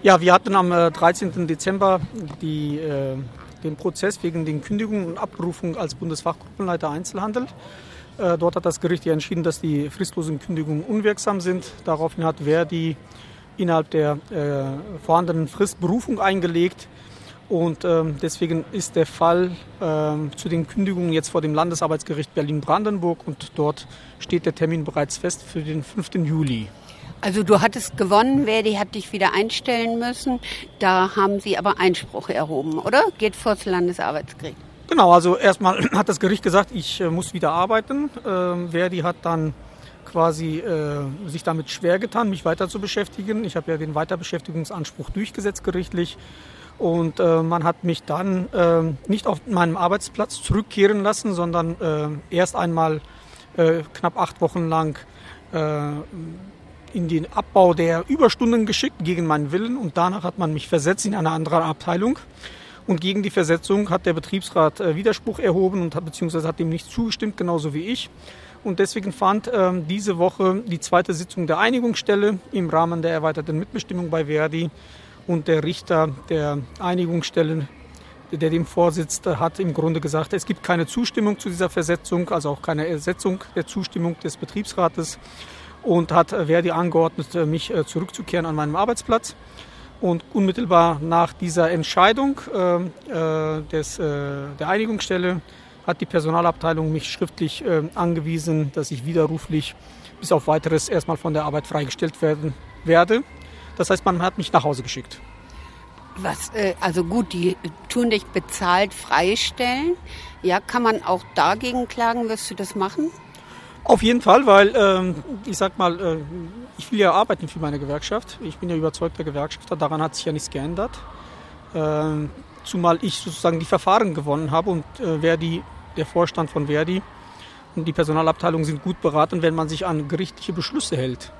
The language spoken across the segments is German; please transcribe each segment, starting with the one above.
Ja, wir hatten am 13. Dezember die, äh, den Prozess wegen den Kündigungen und Abberufung als Bundesfachgruppenleiter Einzelhandel. Äh, dort hat das Gericht ja entschieden, dass die fristlosen Kündigungen unwirksam sind. Daraufhin hat Verdi innerhalb der äh, vorhandenen Frist Berufung eingelegt. Und ähm, deswegen ist der Fall ähm, zu den Kündigungen jetzt vor dem Landesarbeitsgericht Berlin-Brandenburg und dort steht der Termin bereits fest für den 5. Juli. Also du hattest gewonnen, Verdi hat dich wieder einstellen müssen. Da haben sie aber Einspruch erhoben, oder? Geht vor das Landesarbeitsgericht. Genau, also erstmal hat das Gericht gesagt, ich äh, muss wieder arbeiten. Ähm, Verdi hat dann quasi äh, sich damit schwer getan, mich weiter zu beschäftigen. Ich habe ja den Weiterbeschäftigungsanspruch durchgesetzt gerichtlich. Und äh, man hat mich dann äh, nicht auf meinem Arbeitsplatz zurückkehren lassen, sondern äh, erst einmal äh, knapp acht Wochen lang in den Abbau der Überstunden geschickt gegen meinen Willen und danach hat man mich versetzt in eine andere Abteilung. Und gegen die Versetzung hat der Betriebsrat äh, Widerspruch erhoben und hat, beziehungsweise hat dem nicht zugestimmt, genauso wie ich. Und deswegen fand ähm, diese Woche die zweite Sitzung der Einigungsstelle im Rahmen der erweiterten Mitbestimmung bei Verdi. Und der Richter der Einigungsstelle, der dem vorsitzt, hat im Grunde gesagt, es gibt keine Zustimmung zu dieser Versetzung, also auch keine Ersetzung der Zustimmung des Betriebsrates und hat Verdi angeordnet, mich äh, zurückzukehren an meinem Arbeitsplatz. Und unmittelbar nach dieser Entscheidung äh, äh, des, äh, der Einigungsstelle hat die Personalabteilung mich schriftlich äh, angewiesen, dass ich widerruflich bis auf weiteres erstmal von der Arbeit freigestellt werden werde. Das heißt, man hat mich nach Hause geschickt. Was, äh, also gut, die tun dich bezahlt freistellen. Ja, kann man auch dagegen klagen? Wirst du das machen? Auf jeden Fall, weil ähm, ich sag mal, äh, ich will ja arbeiten für meine Gewerkschaft. Ich bin ja überzeugter Gewerkschafter, daran hat sich ja nichts geändert. Ähm, zumal ich sozusagen die Verfahren gewonnen habe und äh, Verdi, der Vorstand von Verdi und die Personalabteilung sind gut beraten, wenn man sich an gerichtliche Beschlüsse hält.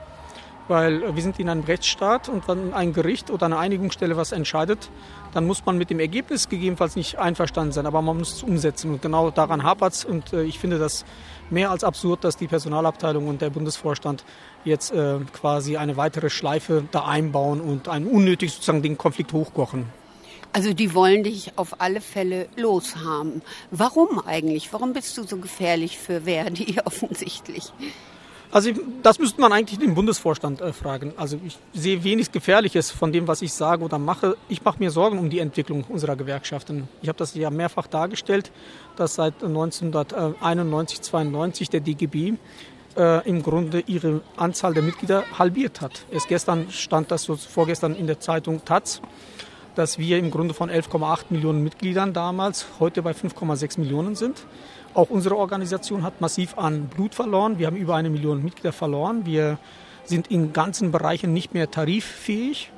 Weil wir sind in einem Rechtsstaat und wenn ein Gericht oder eine Einigungsstelle was entscheidet, dann muss man mit dem Ergebnis gegebenenfalls nicht einverstanden sein, aber man muss es umsetzen. Und genau daran hapert es. Und äh, ich finde das mehr als absurd, dass die Personalabteilung und der Bundesvorstand jetzt äh, quasi eine weitere Schleife da einbauen und einen unnötig sozusagen den Konflikt hochkochen. Also die wollen dich auf alle Fälle loshaben. Warum eigentlich? Warum bist du so gefährlich für Verdi offensichtlich? Also das müsste man eigentlich den Bundesvorstand äh, fragen. Also ich sehe wenig Gefährliches von dem, was ich sage oder mache. Ich mache mir Sorgen um die Entwicklung unserer Gewerkschaften. Ich habe das ja mehrfach dargestellt, dass seit 1991, 92 der DGB äh, im Grunde ihre Anzahl der Mitglieder halbiert hat. Erst gestern stand das so vorgestern in der Zeitung Taz, dass wir im Grunde von 11,8 Millionen Mitgliedern damals heute bei 5,6 Millionen sind. Auch unsere Organisation hat massiv an Blut verloren. Wir haben über eine Million Mitglieder verloren. Wir sind in ganzen Bereichen nicht mehr tariffähig.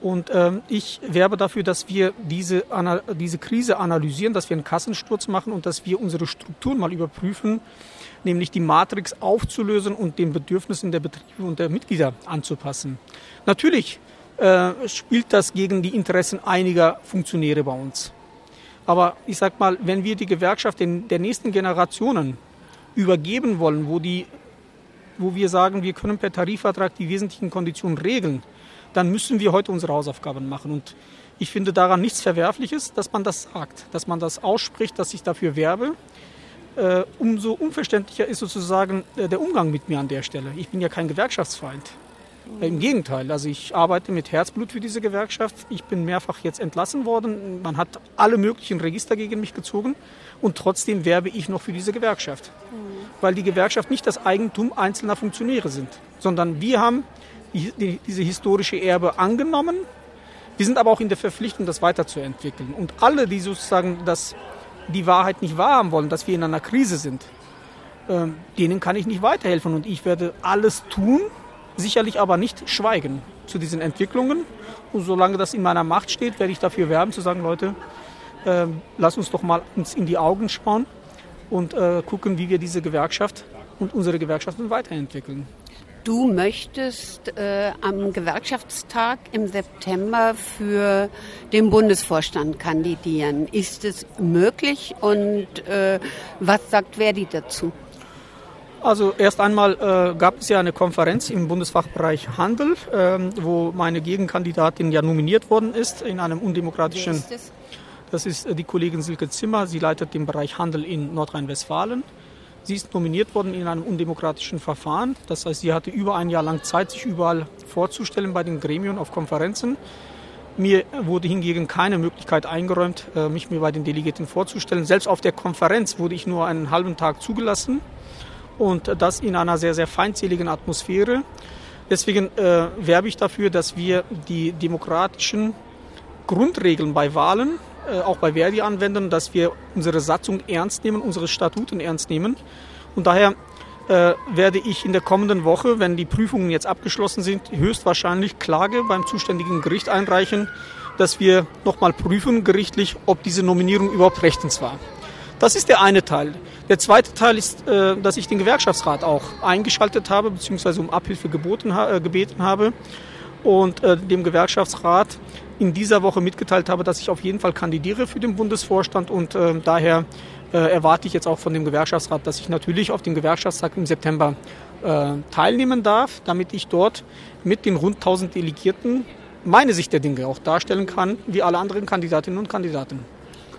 Und ähm, ich werbe dafür, dass wir diese, diese Krise analysieren, dass wir einen Kassensturz machen und dass wir unsere Strukturen mal überprüfen, nämlich die Matrix aufzulösen und den Bedürfnissen der Betriebe und der Mitglieder anzupassen. Natürlich äh, spielt das gegen die Interessen einiger Funktionäre bei uns. Aber ich sag mal, wenn wir die Gewerkschaft den, der nächsten Generationen übergeben wollen, wo, die, wo wir sagen, wir können per Tarifvertrag die wesentlichen Konditionen regeln, dann müssen wir heute unsere Hausaufgaben machen. Und ich finde daran nichts Verwerfliches, dass man das sagt, dass man das ausspricht, dass ich dafür werbe. Äh, umso unverständlicher ist sozusagen äh, der Umgang mit mir an der Stelle. Ich bin ja kein Gewerkschaftsfeind. Im Gegenteil, also ich arbeite mit Herzblut für diese Gewerkschaft. Ich bin mehrfach jetzt entlassen worden. Man hat alle möglichen Register gegen mich gezogen und trotzdem werbe ich noch für diese Gewerkschaft. Mhm. Weil die Gewerkschaft nicht das Eigentum einzelner Funktionäre sind, sondern wir haben die, die, diese historische Erbe angenommen. Wir sind aber auch in der Verpflichtung, das weiterzuentwickeln. Und alle, die sozusagen das, die Wahrheit nicht wahrhaben wollen, dass wir in einer Krise sind, äh, denen kann ich nicht weiterhelfen. Und ich werde alles tun, sicherlich aber nicht schweigen zu diesen Entwicklungen. Und solange das in meiner Macht steht, werde ich dafür werben, zu sagen, Leute, äh, lass uns doch mal uns in die Augen schauen und äh, gucken, wie wir diese Gewerkschaft und unsere Gewerkschaften weiterentwickeln. Du möchtest äh, am Gewerkschaftstag im September für den Bundesvorstand kandidieren. Ist es möglich und äh, was sagt Verdi dazu? Also erst einmal äh, gab es ja eine Konferenz im Bundesfachbereich Handel, ähm, wo meine Gegenkandidatin ja nominiert worden ist in einem undemokratischen. Ist das? das ist äh, die Kollegin Silke Zimmer. Sie leitet den Bereich Handel in Nordrhein-Westfalen. Sie ist nominiert worden in einem undemokratischen Verfahren. Das heißt, sie hatte über ein Jahr lang Zeit, sich überall vorzustellen bei den Gremien auf Konferenzen. Mir wurde hingegen keine Möglichkeit eingeräumt, äh, mich mir bei den Delegierten vorzustellen. Selbst auf der Konferenz wurde ich nur einen halben Tag zugelassen und das in einer sehr, sehr feindseligen Atmosphäre. Deswegen äh, werbe ich dafür, dass wir die demokratischen Grundregeln bei Wahlen, äh, auch bei Verdi anwenden, dass wir unsere Satzung ernst nehmen, unsere Statuten ernst nehmen. Und daher äh, werde ich in der kommenden Woche, wenn die Prüfungen jetzt abgeschlossen sind, höchstwahrscheinlich Klage beim zuständigen Gericht einreichen, dass wir nochmal prüfen gerichtlich, ob diese Nominierung überhaupt rechtens war. Das ist der eine Teil. Der zweite Teil ist, äh, dass ich den Gewerkschaftsrat auch eingeschaltet habe, beziehungsweise um Abhilfe geboten, äh, gebeten habe und äh, dem Gewerkschaftsrat in dieser Woche mitgeteilt habe, dass ich auf jeden Fall kandidiere für den Bundesvorstand und daher erwarte ich jetzt auch von dem Gewerkschaftsrat, dass ich natürlich auf dem Gewerkschaftstag im September teilnehmen darf, damit ich dort mit den rund 1000 Delegierten meine Sicht der Dinge auch darstellen kann, wie alle anderen Kandidatinnen und Kandidaten.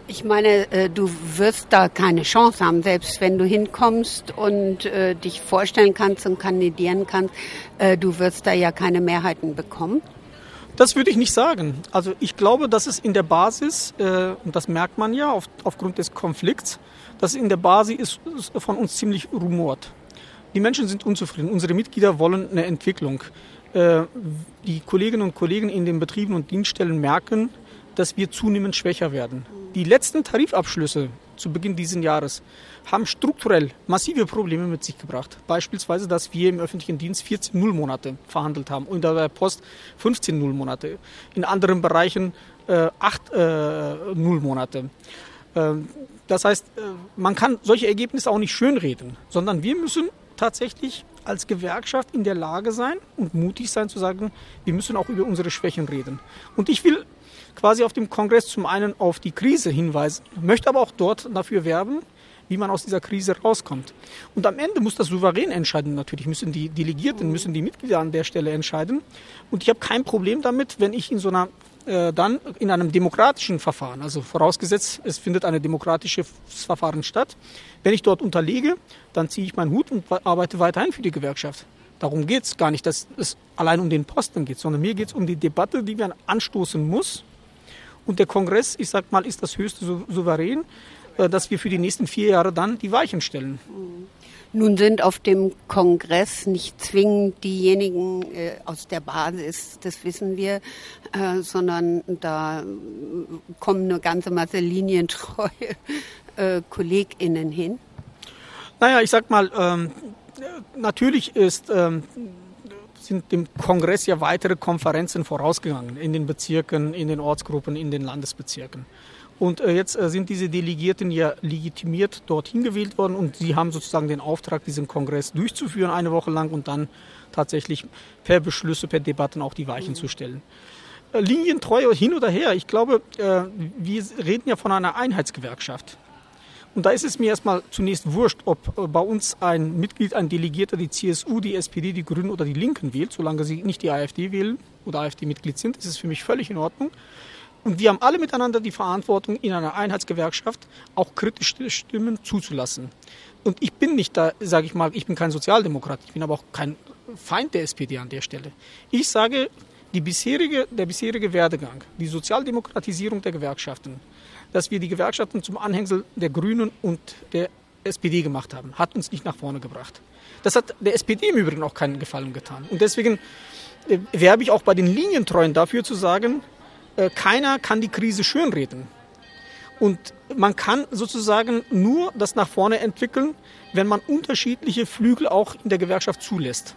Ich meine, äh, du wirst da keine Chance haben, selbst wenn du hinkommst und äh, dich vorstellen kannst und kandidieren kannst. Äh, du wirst da ja keine Mehrheiten bekommen. Das würde ich nicht sagen. Also ich glaube, dass es in der Basis, und das merkt man ja auf, aufgrund des Konflikts, dass in der Basis ist, von uns ziemlich rumort. Die Menschen sind unzufrieden. Unsere Mitglieder wollen eine Entwicklung. Die Kolleginnen und Kollegen in den Betrieben und Dienststellen merken, dass wir zunehmend schwächer werden. Die letzten Tarifabschlüsse zu Beginn dieses Jahres haben strukturell massive Probleme mit sich gebracht. Beispielsweise, dass wir im öffentlichen Dienst 14 Nullmonate verhandelt haben und bei der Post 15 Nullmonate. In anderen Bereichen äh, 8 äh, Nullmonate. Äh, das heißt, äh, man kann solche Ergebnisse auch nicht schönreden, sondern wir müssen tatsächlich als Gewerkschaft in der Lage sein und mutig sein zu sagen, wir müssen auch über unsere Schwächen reden. Und ich will quasi auf dem Kongress zum einen auf die Krise hinweisen, möchte aber auch dort dafür werben, wie man aus dieser Krise rauskommt. Und am Ende muss das souverän entscheiden. Natürlich müssen die Delegierten, müssen die Mitglieder an der Stelle entscheiden. Und ich habe kein Problem damit, wenn ich in so einer äh, dann in einem demokratischen Verfahren, also vorausgesetzt, es findet ein demokratisches Verfahren statt, wenn ich dort unterlege, dann ziehe ich meinen Hut und arbeite weiterhin für die Gewerkschaft. Darum geht es gar nicht, dass es allein um den Posten geht, sondern mir geht es um die Debatte, die man anstoßen muss und der Kongress, ich sag mal, ist das höchste Souverän, äh, dass wir für die nächsten vier Jahre dann die Weichen stellen. Nun sind auf dem Kongress nicht zwingend diejenigen äh, aus der Basis, das wissen wir, äh, sondern da kommen eine ganze Masse linientreue äh, KollegInnen hin. Naja, ich sag mal, ähm, natürlich ist ähm, sind dem Kongress ja weitere Konferenzen vorausgegangen in den Bezirken, in den Ortsgruppen, in den Landesbezirken. Und äh, jetzt äh, sind diese Delegierten ja legitimiert dorthin gewählt worden und sie haben sozusagen den Auftrag, diesen Kongress durchzuführen eine Woche lang und dann tatsächlich per Beschlüsse, per Debatten auch die Weichen mhm. zu stellen. Äh, Linientreu hin oder her, ich glaube, wir reden ja von einer Einheitsgewerkschaft. Und da ist es mir erstmal zunächst wurscht, ob äh, bei uns ein Mitglied, ein Delegierter die CSU, die SPD, die Grünen oder die Linken wählt, solange sie nicht die AfD wählen oder AfD-Mitglied sind, ist es für mich völlig in Ordnung. Und wir haben alle miteinander die Verantwortung, in einer Einheitsgewerkschaft auch kritische Stimmen zuzulassen. Und ich bin nicht da, sage ich mal, ich bin kein Sozialdemokrat, ich bin aber auch kein Feind der SPD an der Stelle. Ich sage, die bisherige, der bisherige Werdegang, die Sozialdemokratisierung der Gewerkschaften, dass wir die Gewerkschaften zum Anhängsel der Grünen und der SPD gemacht haben, hat uns nicht nach vorne gebracht. Das hat der SPD im Übrigen auch keinen Gefallen getan. Und deswegen äh, werbe ich auch bei den Linientreuen dafür zu sagen, äh, keiner kann die Krise schönreden. Und man kann sozusagen nur das nach vorne entwickeln, wenn man unterschiedliche Flügel auch in der Gewerkschaft zulässt.